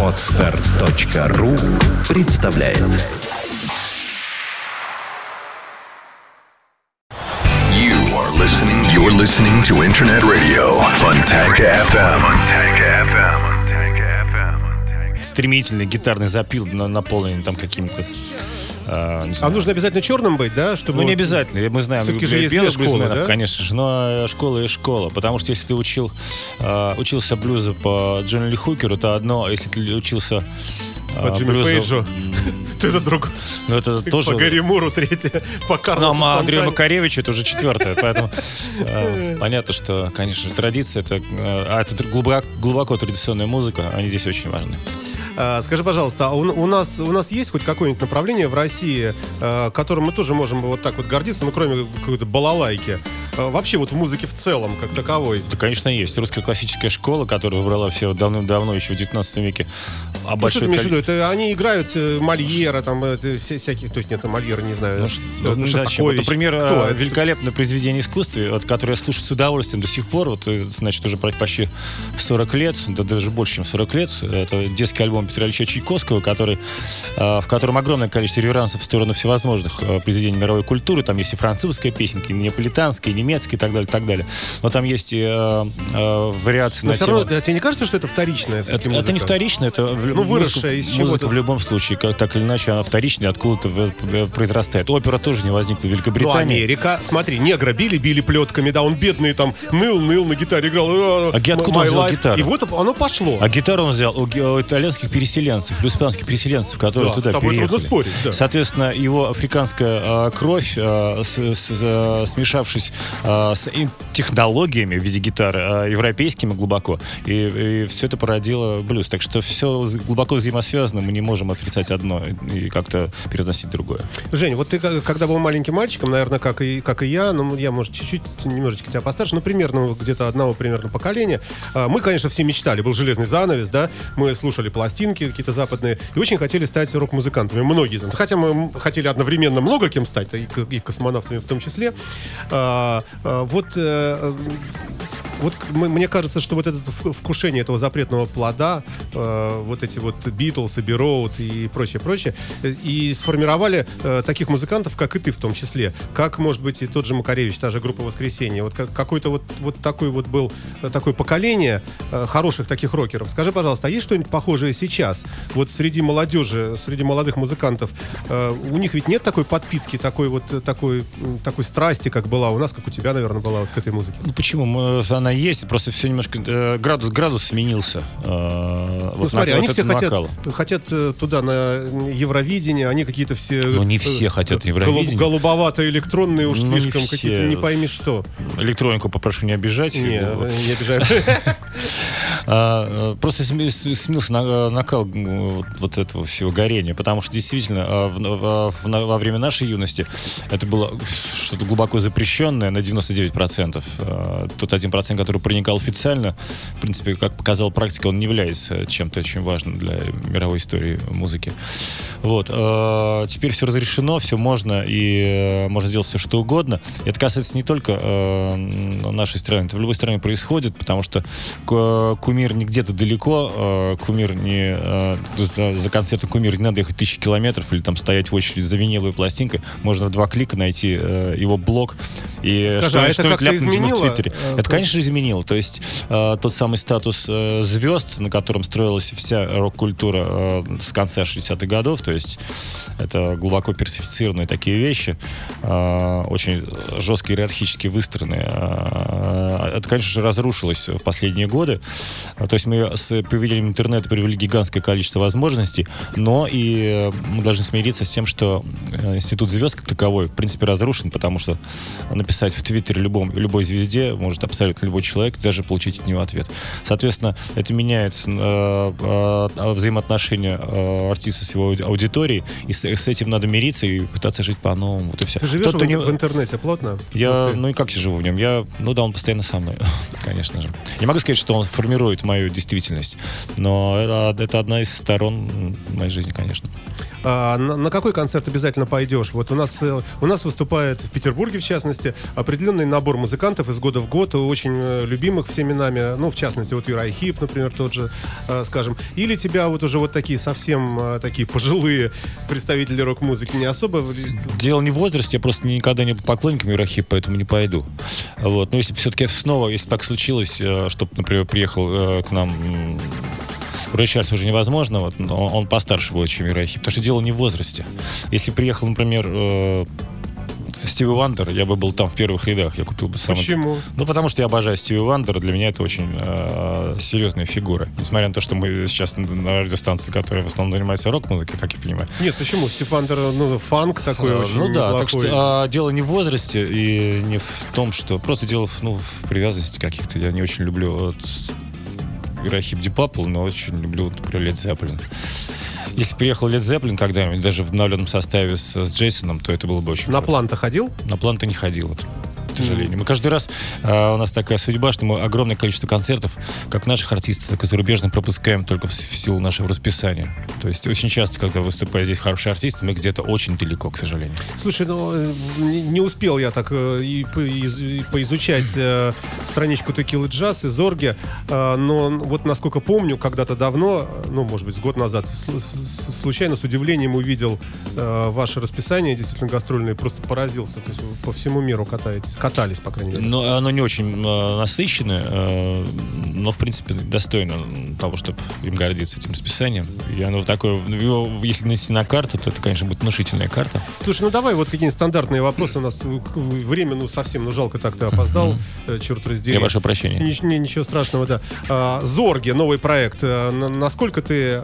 Отстар.ру представляет You are listening. You're listening to Internet Radio Fontanka FM. Fontanka FM. стремительный гитарный запил на, наполненный там каким-то... а, А нужно обязательно черным быть, да? Чтобы Ну, не обязательно. Мы знаем Всё-таки же есть белых школы, блюзменов, да? конечно же, но школа и школа. Потому что если ты учил, а, учился блюзу по Джонни Ли Хукеру, то одно, а если ты учился а, По Джимми блюзу, Пейджу. Ты это друг. Ну, это тоже... По Гарри Муру третье. По Ну, Карлосу а Андрею. Макаревичу это уже четвертое, поэтому э, понятно, что, конечно же, традиция, это, э, а это глубоко, глубоко традиционная музыка, они здесь очень важны. А, Скажи, пожалуйста, а у, у нас, у нас есть хоть какое-нибудь направление в России, э, которым мы тоже можем вот так вот гордиться, ну, кроме какой-то балалайки? Э, Вообще вот в музыке в целом, как таковой. Да, конечно, есть. Русская классическая школа, которая выбрала все давным-давно, еще в 19 веке. А Ну, что количество- Это они играют э, Мольера, там, это, все, всяких, то есть нет, Мольера, не знаю. Ну, э, ну? Вот, например, Кто э, это? великолепное произведение искусства, вот, которое я слушаю с удовольствием до сих пор, вот, э, значит, уже почти 40 лет, да даже больше, чем 40 лет. Это детский альбом Петра Ильича Чайковского, который, э, в котором огромное количество реверансов в сторону всевозможных э, произведений мировой культуры. Там есть и французская песенка, и неаполитанская, и немецкая, и так далее, и так далее. Но там есть и э, э, вариации Но на все тему... равно, тебе не кажется, что это вторичная Это, это не музыка? вторично, это Ну, выросшая из чего-то. музыка в любом случае, как, так или иначе, она вторичная, откуда-то произрастает. Опера тоже не возникла в Ну, Великобритании. Америка, смотри, негра били, били плетками, да, он бедный там ныл, ныл на гитаре играл. э, А где- откуда он взял гитару? И вот оно пошло. А гитару он взял у, итальянских переселенцев, у испанских переселенцев, которые Да, туда с тобой переехали. трудно спорить, да. Соответственно, его африканская а, кровь, а, с- с- с- смешавшись а, с технологиями в виде гитары, а, европейскими глубоко, и, все это породило блюз. Так что все глубоко взаимосвязано, мы не можем отрицать одно и как-то переносить другое. Жень, вот ты когда был маленьким мальчиком, наверное, как и, как и я, ну, я, может, чуть-чуть, немножечко тебя постарше, ну, примерно где-то одного примерно поколения. А, Мы, конечно, все мечтали. Был железный занавес, да, мы слушали пластинки какие-то западные и очень хотели стать рок-музыкантами. Многие из нас. Хотя мы хотели одновременно много кем стать, и космонавтами в том числе. А, а, вот э, вот мне кажется, что вот это вкушение этого запретного плода, э, вот эти вот Битлз, Эбби Роуд и прочее, прочее, э, и сформировали э, таких музыкантов, как и ты в том числе. Как, может быть, и тот же Макаревич, та же группа «Воскресенье». Вот как- какой-то вот, вот такой вот был, э, такое поколение э, хороших таких рокеров. Скажи, пожалуйста, а есть что-нибудь похожее сейчас? Вот среди молодежи, среди молодых музыкантов, э, у них ведь нет такой подпитки, такой вот, э, такой, такой страсти, как была у нас, как у тебя, наверное, была вот к этой музыке? Ну почему? Мы- Она есть, просто все немножко э, градус градус сменился. э, Ну вот смотри, на- они вот все хотят, хотят э, туда на Евровидение, они какие-то все... Ну, не э, все хотят голуб- Евровидение. Голубовато-электронные уж Ну, не слишком, все. какие-то не пойми что. Электронику попрошу не обижать. Не, Вот. не обижаем. А, э, Просто сменился на- накал вот- этого всего горения, потому что действительно а, на- во время нашей юности это было что-то глубоко запрещенное на 99%. А, Тот один процент, который проникал официально, в принципе, как показала практика, он не является чем-то очень важным для мировой истории музыки. Вот. а, Теперь все разрешено, все можно, и э, можно сделать все, что угодно. Это касается не только э, нашей страны, это в любой стране происходит, потому что ку- кумир не где-то далеко, э, кумир не э, за, за концертом кумир не надо ехать тысячи километров или там стоять в очередь за виниловой пластинкой. Можно в два клика найти э, его блог и Скажи, что- а это что-нибудь как-то ему в изменило, Твиттере. э, Это, конечно, изменило. То есть тот самый статус звезд, на котором строилась вся рок-культура с конца 60-х годов, то есть это глубоко персифицированные такие вещи, очень жестко иерархически выстроенные. Это, конечно же, разрушилось в последние годы. То есть мы с появлением интернета привели гигантское количество возможностей, но и э, мы должны смириться с тем, что э, институт звезд как таковой, в принципе, разрушен, потому что написать в Твиттере любом, любой звезде может абсолютно любой человек, даже получить от него ответ. Соответственно, это меняет э, э, взаимоотношения э, артиста с его ауди- аудиторией, и с, с этим надо мириться и пытаться жить по-новому. Вот и все. Ты живешь Тот, в, не- в интернете плотно? я, Вот ты. ну и как я живу в нем? Я, ну да, он постоянно со мной, конечно же. Не могу сказать, что он формирует в мою действительность. Но это, это одна из сторон моей жизни, конечно. А, на, на какой концерт обязательно пойдешь? Вот у нас, э, у нас выступает в Петербурге, в частности, определенный набор музыкантов из года в год, очень э, любимых всеми нами, ну, в частности, вот Юрай Хип, например, тот же, э, скажем. Или тебя вот уже вот такие совсем такие пожилые представители рок-музыки не особо... Дело не в возрасте, я просто никогда не был поклонником Юрахип, поэтому не пойду. Вот. Но если все-таки снова, если так случилось, чтобы, например, приехал к нам Чарльз уже невозможно, вот, но он постарше будет, чем Uriah Heep. Потому что дело не в возрасте. Если приехал, например, э, Stevie Wonder, я бы был там в первых рядах. Я купил бы самый... Почему? Ну, потому что я обожаю Стиви Вандера. Для меня это очень э, серьезная фигура. Несмотря на то, что мы сейчас на- радиостанции, которая в основном занимается рок-музыкой, как я понимаю. Нет, почему? Stevie Wonder, ну, фанк такой Э, очень ну да, так неплохой. что а, дело не в возрасте и не в том, что... Просто дело в, ну, в привязанности каких-то. Я не очень люблю вот, Ирахип Дипапл, но очень люблю, например, Лед Зеппелин. Если приехал Лед Зеппелин когда-нибудь, даже в обновленном составе с, с Джейсоном, то это было бы очень На круто. план-то ходил? На план-то не ходил. Вот, к сожалению. Мы каждый раз, а, у нас такая судьба, что мы огромное количество концертов, как наших артистов, так и зарубежных, пропускаем только в, в силу нашего расписания. То есть очень часто, когда выступает здесь хороший артист, мы где-то очень далеко, к сожалению. Слушай, ну э, не, успел я так э, и, из- и поизучать э, страничку Текилы Джаз и Зорги, э, но вот насколько помню, когда-то давно, ну, может быть, год назад, случайно, с удивлением увидел э, ваше расписание, действительно гастрольное, и просто поразился. То есть по всему миру катаетесь, катались, по крайней мере. Но оно не очень э, насыщенное, э, но, в принципе, достойно того, чтобы им гордиться этим расписанием. И оно такое, ну, его, если нанести на карту, то это, конечно, будет внушительная карта. Слушай, ну давай вот какие-нибудь стандартные вопросы. У нас э, время, ну, совсем, ну, жалко так ты опоздал, черт раздери. Я прошу прощения. Не- ничего страшного, да. А, Зорги, новый проект. На- Насколько ты,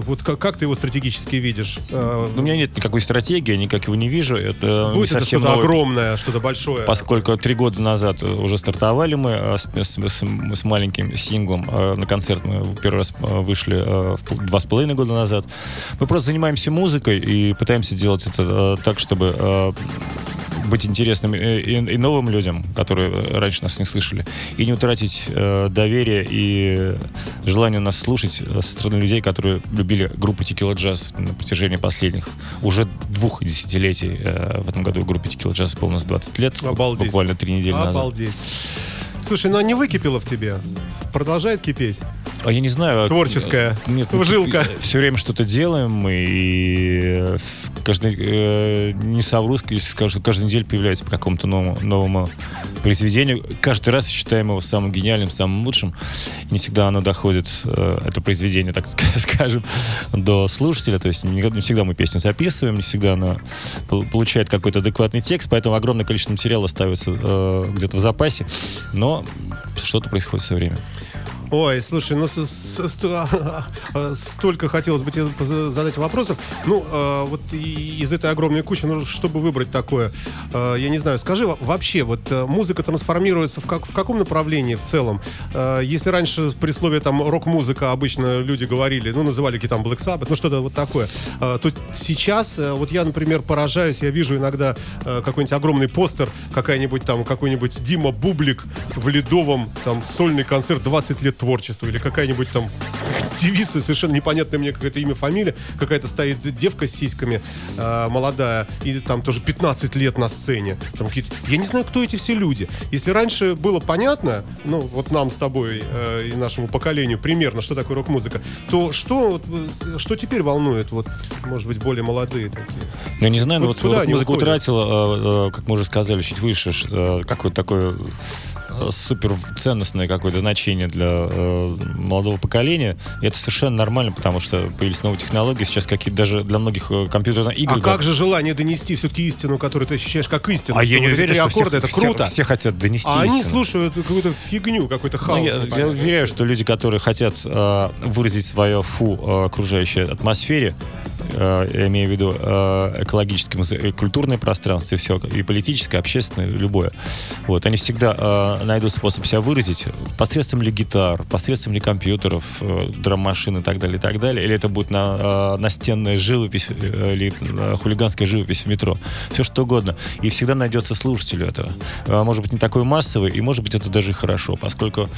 вот как, ты его стратегически видишь? У меня нет никакой стратегии, я никак его не вижу. Это Будет это что-то огромное, что-то большое? Поскольку три года назад уже стартовали мы э, с, с- с- маленьким синглом э, на концерт мы в первый раз э, вышли два с половиной года назад. Мы просто занимаемся музыкой и пытаемся делать это так, чтобы быть интересным и, и- новым людям, которые раньше нас не слышали, и не утратить э, доверие и желание нас слушать э, со стороны людей, которые любили группу Tequila Jazz на протяжении последних уже двух десятилетий. Э, в этом году группе Tequila Jazz исполнилось 20 лет, Обалдеть. буквально три недели назад. Обалдеть. Слушай, ну а не выкипело в тебе? Продолжает кипеть? А я не знаю. Творческая Нет, жилка. Все время что-то делаем, и э, каждый, э, не совру, если скажу, что каждую неделю появляется по какому-то новому, новому произведению. Каждый раз считаем его самым гениальным, самым лучшим. Не всегда оно доходит, э, это произведение, так ска- скажем, до слушателя. То есть не, не всегда мы песню записываем, не всегда она пол- получает какой-то адекватный текст, поэтому огромное количество материала ставится э, где-то в запасе. Но что-то происходит все время. Ой, слушай, ну сто- столько хотелось бы тебе задать вопросов. Ну, э, вот из этой огромной кучи, ну, чтобы выбрать такое, э, я не знаю, скажи во- вообще, вот э, музыка трансформируется в, как, в каком направлении в целом? Если раньше при слове там рок-музыка обычно люди говорили, ну, называли какие там Black Sabbath, ну, что-то вот такое, э, то сейчас, э, вот я, например, поражаюсь, я вижу иногда э, какой-нибудь огромный постер, какая-нибудь там, какой-нибудь Дима Бублик в Ледовом, там, сольный концерт 20 лет творчества, или какая-нибудь там девица, совершенно непонятное мне какое-то имя, фамилия, какая-то стоит девка с сиськами, э, молодая, и там тоже 15 лет на сцене. Там какие-то... Я не знаю, кто эти все люди. Если раньше было понятно, ну, вот нам с тобой э, и нашему поколению примерно, что такое рок-музыка, то что, э, что теперь волнует, вот, может быть, более молодые такие? Ну, я не знаю, но Вот куда вот они музыка уходят? утратила, э, э, как мы уже сказали чуть выше, э, какое-то такое супер ценностное какое-то значение для э, молодого поколения. И это совершенно нормально, потому что появились новые технологии. Сейчас какие-то даже для многих э, компьютерные игры. А как же желание донести все-таки истину, которую ты ощущаешь как истину? А я не уверен, что аккорда, все, это все- круто. все хотят донести А они истину. слушают какую-то фигню, какой-то Ну, хаос. я, я непонятный. уверяю, что люди, которые хотят э, выразить свое фу э, окружающей атмосфере, я имею в виду э, экологическое, музе- культурное пространство, все, и политическое, общественное, любое. Вот, они всегда э, найдут способ себя выразить посредством ли гитар, посредством ли компьютеров, э, драм-машин и так далее, и так далее. Или это будет на, э, настенная живопись э, или э, хулиганская живопись в метро. Все что угодно. И всегда найдется слушателю этого. Э, может быть, не такой массовый, и может быть, это даже хорошо, поскольку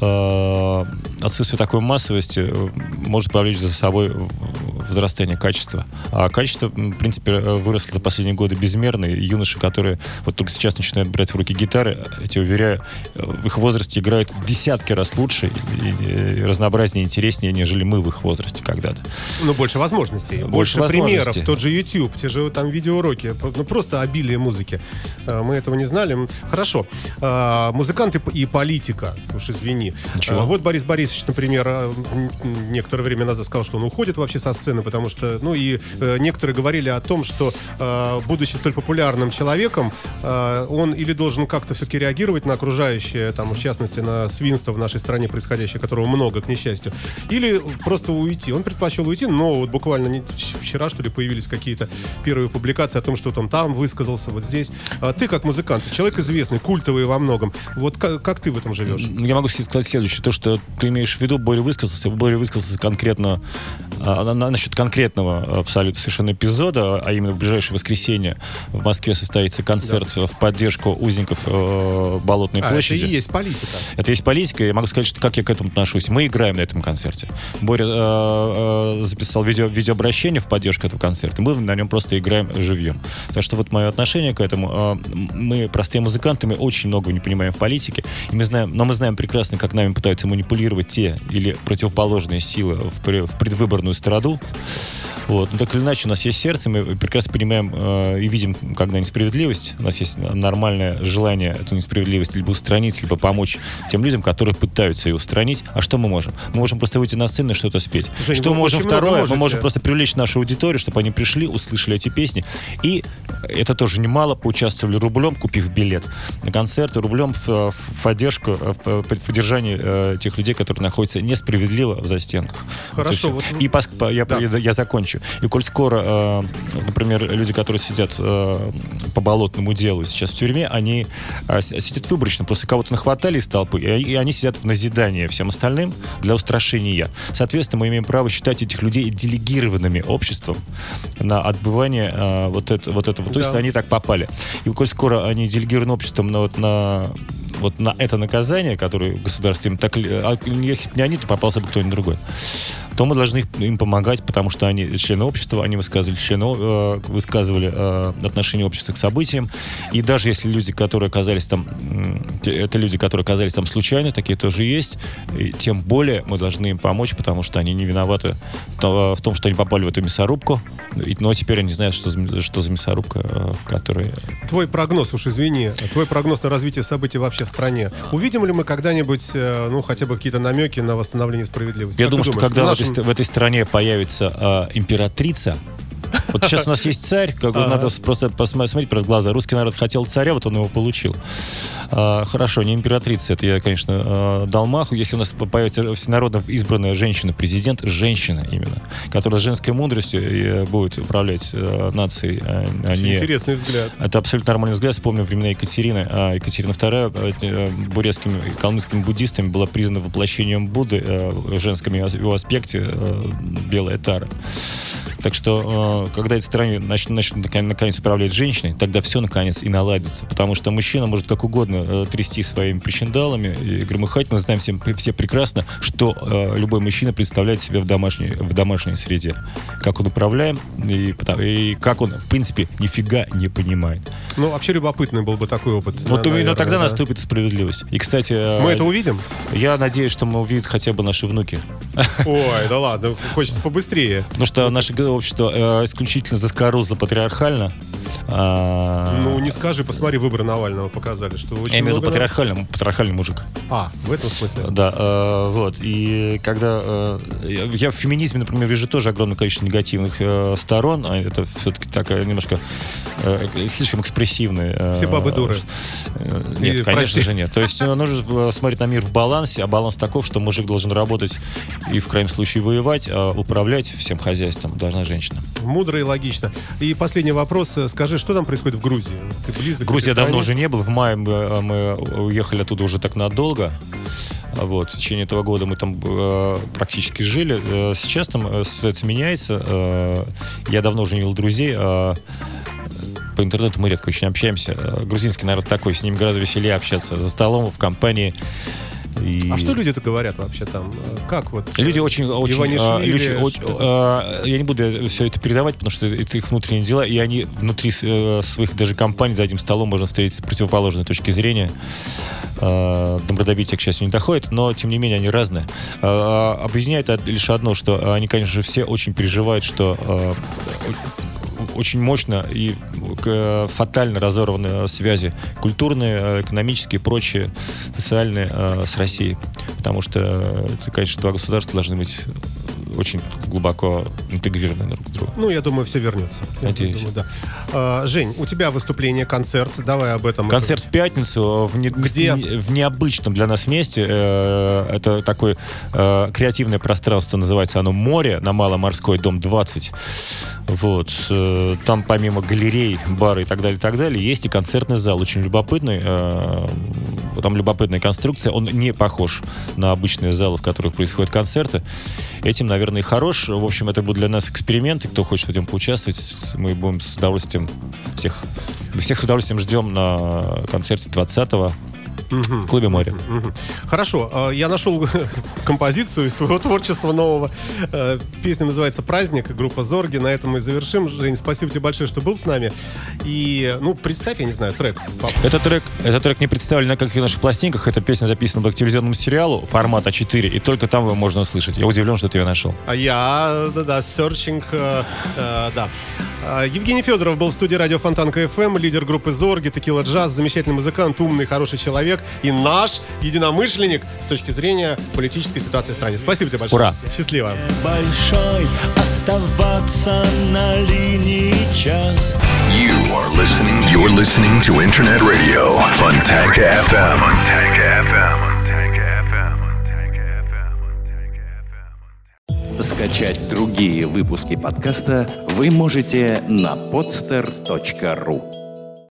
э, отсутствие такой массовости э, может повлечь за собой возрастание качества. А качество, в принципе, э, выросло за последние годы безмерно. И юноши, которые вот только сейчас начинают брать в руки гитары, я тебе уверяю, э, в их возрасте играют в десятки раз лучше и, и разнообразнее, интереснее, нежели мы в их возрасте когда-то. Ну, больше возможностей. Больше Больше, примеров. возможностей. Тот же YouTube, те же там видеоуроки. Ну, просто обилие музыки. А, Мы этого не знали. Хорошо. Музыканты и политика. Уж извини. Ничего. Вот Борис Борисович, например, некоторое время назад сказал, что он уходит вообще со сцены, потому что, ну, и э, некоторые говорили о том, что, а, будучи столь популярным человеком, а, он или должен как-то все-таки реагировать на окружающее, там, в частности, на свинство в нашей стране происходящее, которого много, к несчастью, или просто уйти. Он предпочел уйти, но вот буквально вчера, что ли, появились какие-то первые публикации о том, что он там высказался, вот здесь. А ты, как музыкант, человек известный, культовый во многом. Вот как, как ты в этом живешь? Я могу сказать следующее. То, что ты имеешь в виду, Боря высказался. Боря высказался конкретно а, на- на- насчет конкретного абсолютно совершенно эпизода, а именно в ближайшее воскресенье в Москве состоится концерт в поддержку узников э, Болотной А, это площади. и есть политика. Это есть политика, я могу сказать, что как я к этому отношусь. Мы играем на этом концерте. Боря э, э, записал видео, видеообращение в поддержку этого концерта. Мы на нем просто играем живьем. Так что вот мое отношение к этому. э, мы простые музыканты, мы очень много не понимаем в политике. И мы знаем, но мы знаем прекрасно, как нами пытаются манипулировать те или противоположные силы в, в предвыборную страду. Вот. Но так или иначе, у нас есть сердце, мы прекрасно понимаем э, и видим, когда несправедливость. У нас есть нормальное желание эту несправедливость либо устранить, либо помочь тем людям, которые пытаются ее устранить. А что мы можем? Мы можем просто выйти на сцену и что-то спеть. Жень, что мы можем второе? Мы можем просто привлечь нашу аудиторию, чтобы они пришли, услышали эти песни. И это тоже немало, поучаствовали рублем, купив билет на концерт, рублем в, в поддержку, в, в поддержании э, тех людей, которые находятся несправедливо в застенках. Вот Хорошо, всё. вот- и по- я, Да. я, я закончу. И коль скоро, э, например, люди, которые сидят э, по болотному делу сейчас в тюрьме, они э, сидят выборочно, просто кого-то нахватали из толпы, и, и они сидят в назидание всем остальным для устрашения. Соответственно, мы имеем право считать этих людей делегированными обществом на отбывание э, вот, это, вот этого. То Да. есть они так попали. И коль скоро они делегированы обществом на, вот, на вот на это наказание, которое государство им так... ли- а если бы не они, то попался бы кто-нибудь другой. То мы должны им помогать, потому что они члены общества, они высказывали, члены, э, высказывали э, отношение общества к событиям. И даже если люди, которые оказались там, это люди, которые оказались там случайно, такие тоже есть, и тем более мы должны им помочь, потому что они не виноваты в, то- в том, что они попали в эту мясорубку. Но теперь они знают, что за, что за мясорубка, э, в которой Твой прогноз, уж извини, твой прогноз на развитие событий вообще в стране. Увидим ли мы когда-нибудь, э, ну, хотя бы какие-то намеки на восстановление справедливости? Я Как думаю, что когда в, этой, в этой стране появится э, императрица, вот сейчас у нас есть царь, как бы надо просто посмотреть перед глаза. Русский народ хотел царя, вот он его получил. А, хорошо, не императрица, это я, конечно, э, дал маху. Если у нас появится всенародно избранная женщина-президент, женщина именно, которая с женской мудростью э, будет управлять э, нацией, а а не... Интересный взгляд. Это абсолютно нормальный взгляд. Вспомню времена Екатерины. А Екатерина II э, бурятскими и калмыцкими буддистами была признана воплощением Будды в женском его аспекте белая тара. Так что, э, когда этой стране начнут, начнут наконец, управлять женщиной, тогда все наконец и наладится. Потому что мужчина может как угодно э, трясти своими причиндалами и громыхать. Мы знаем все, все прекрасно, что э, любой мужчина представляет себя в домашней, в домашней среде. Как он управляем и, и как он, в принципе, нифига не понимает. Ну, вообще любопытный был бы такой опыт. Вот на- именно наверное, тогда да. наступит справедливость. И, кстати, э, Мы это увидим? я надеюсь, что мы увидим хотя бы наши внуки. Ой, да ладно, хочется побыстрее. Потому что наше общество э, исключительно заскорузло патриархально. А, Ну, не скажи, посмотри, выборы Навального показали, что очень Я имею в виду патриархальный, патриархальный мужик. А, в этом смысле. Да, э, вот. И когда э, я, в феминизме, например, вижу тоже огромное количество негативных э, сторон, а это все-таки такая немножко э, слишком экспрессивная. э, Все бабы дуры. э, И, Нет, конечно прости. же нет. То есть э, нужно э, смотреть на мир в балансе, а баланс таков, что мужик должен работать и в крайнем случае воевать, а управлять всем хозяйством должна женщина. Мудро и логично. И последний вопрос. Скажи, что там происходит в Грузии? Ты близок Грузия давно уже не был. В мае мы, э, мы уехали оттуда уже так надолго. Вот. В течение этого года мы там э, практически жили. Э, Сейчас там э, ситуация меняется. Э, Я давно уже не видел друзей. а По интернету мы редко очень общаемся. Э, Грузинский народ такой, с ним гораздо веселее общаться. За столом, в компании. И- А что люди-то говорят вообще там? Как вот? Люди очень, очень, а, люди что-то. а, я не буду все это передавать, потому что это их внутренние дела, и они внутри э, своих даже компаний за одним столом можно встретить с противоположной точки зрения. А, Добродобитие, к счастью, не доходит, но, тем не менее, они разные. А, Объединяет лишь одно, что они, конечно же, все очень переживают, что о- очень мощно и э, фатально разорваны связи культурные, э, экономические прочие, социальные э, с Россией. Потому что, э, конечно, два государства должны быть очень глубоко интегрированы друг в друга. Ну, я думаю, все вернется. Надеюсь. думаю, да. А, Жень, у тебя выступление, концерт. Давай об этом. Концерт в пятницу в, не- Где? в необычном для нас месте. Э, Это такое э, креативное пространство, называется оно «Море» на Маломорской, дом 20. Вот. Э, Там помимо галерей, бара и так далее, и так далее, есть и концертный зал, очень любопытный. Там любопытная конструкция. Он не похож на обычные залы, в которых происходят концерты. Этим, наверное, и хорош. В общем, это будет для нас эксперимент, и кто хочет в этом поучаствовать, мы будем с удовольствием всех, всех с удовольствием ждем на концерте 20-го в клубе «Море». Хорошо, а, я нашел композицию из твоего творчества нового. Э, Песня называется «Праздник», группа «Зорги». На этом мы завершим. Жень, спасибо тебе большое, что был с нами. И, ну, представь, я не знаю, трек. Этот трек, этот трек не представлен на каких наших пластинках. Эта песня записана к телевизионному сериалу формата 4, и только там его можно услышать. Я удивлен, что ты ее нашел. А я, да-да, серчинг, э, э, да. А, Евгений Федоров был в студии радио Фонтанка FM, лидер группы Зорги, Текила Джаз, замечательный музыкант, умный, хороший человек и наш единомышленник с точки зрения политической ситуации в стране. Спасибо тебе большое. Ура. Счастливо. большой оставаться на линии час. You are listening. You're listening to Internet Radio, Funtank FM. Funtank FM. Скачать другие выпуски подкаста вы можете на podster.ru.